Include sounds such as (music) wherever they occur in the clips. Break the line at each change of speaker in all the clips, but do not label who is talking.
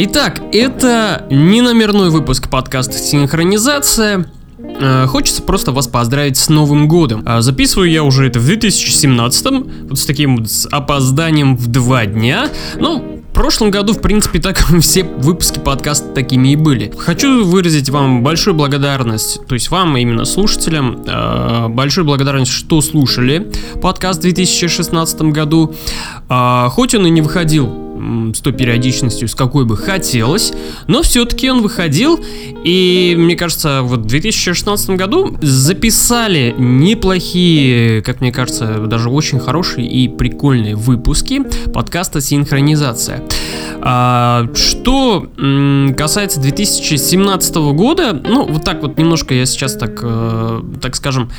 Итак, это не номерной выпуск подкаста «Синхронизация». Э, Хочется просто вас поздравить с Новым годом. А Записываю я уже это в 2017 вот с таким вот с опозданием в два дня. Ну, в прошлом году, в принципе, так (laughs) все выпуски подкаста такими и были. Хочу выразить вам большую благодарность, то есть вам, именно слушателям, э, большую благодарность, что слушали подкаст в 2016 году. А, Хоть он и не выходил с той периодичностью, с какой бы хотелось, но все-таки он выходил, и мне кажется, вот в 2016 году записали неплохие, как мне кажется, даже очень хорошие и прикольные выпуски подкаста «Синхронизация». А, что касается 2017 года, ну, вот так вот немножко я сейчас так, э, так скажем,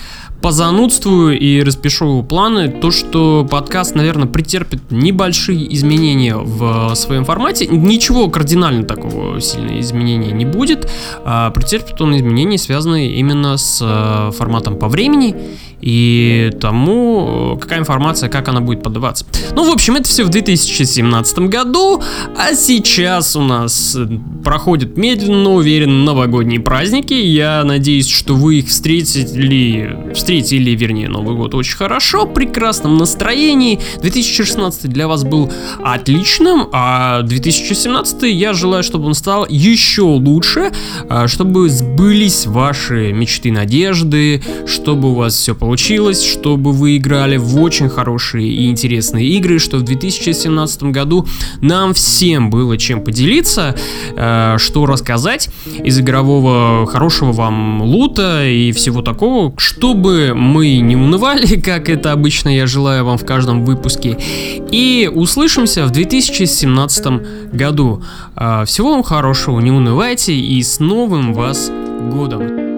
позанудствую и распишу планы, то, что подкаст, наверное, претерпит небольшие изменения в своем формате. Ничего кардинально такого сильного изменения не будет. А претерпит он изменения, связанные именно с э, форматом по времени и тому, э, какая информация, как она будет подаваться. Ну, в общем, это все в 2017 году, а сейчас у нас э, проходят медленно, но уверенно новогодние праздники. Я надеюсь, что вы их встретили, встретили, вернее, Новый год очень хорошо, в прекрасном настроении. 2016 для вас был отличным, а 2017 я желаю, чтобы он стал еще лучше, а, чтобы сбылись ваши мечты, надежды, чтобы у вас все получилось, чтобы вы играли в очень хорошие и интересные игры, что в 2017 году нам всем было чем поделиться, э, что рассказать из игрового хорошего вам лута и всего такого, чтобы мы не унывали, (laughs) как это обычно я желаю вам в каждом выпуске. И услышимся в 2017 году. Э, Всего вам хорошего, не унывайте и с Новым вас годом!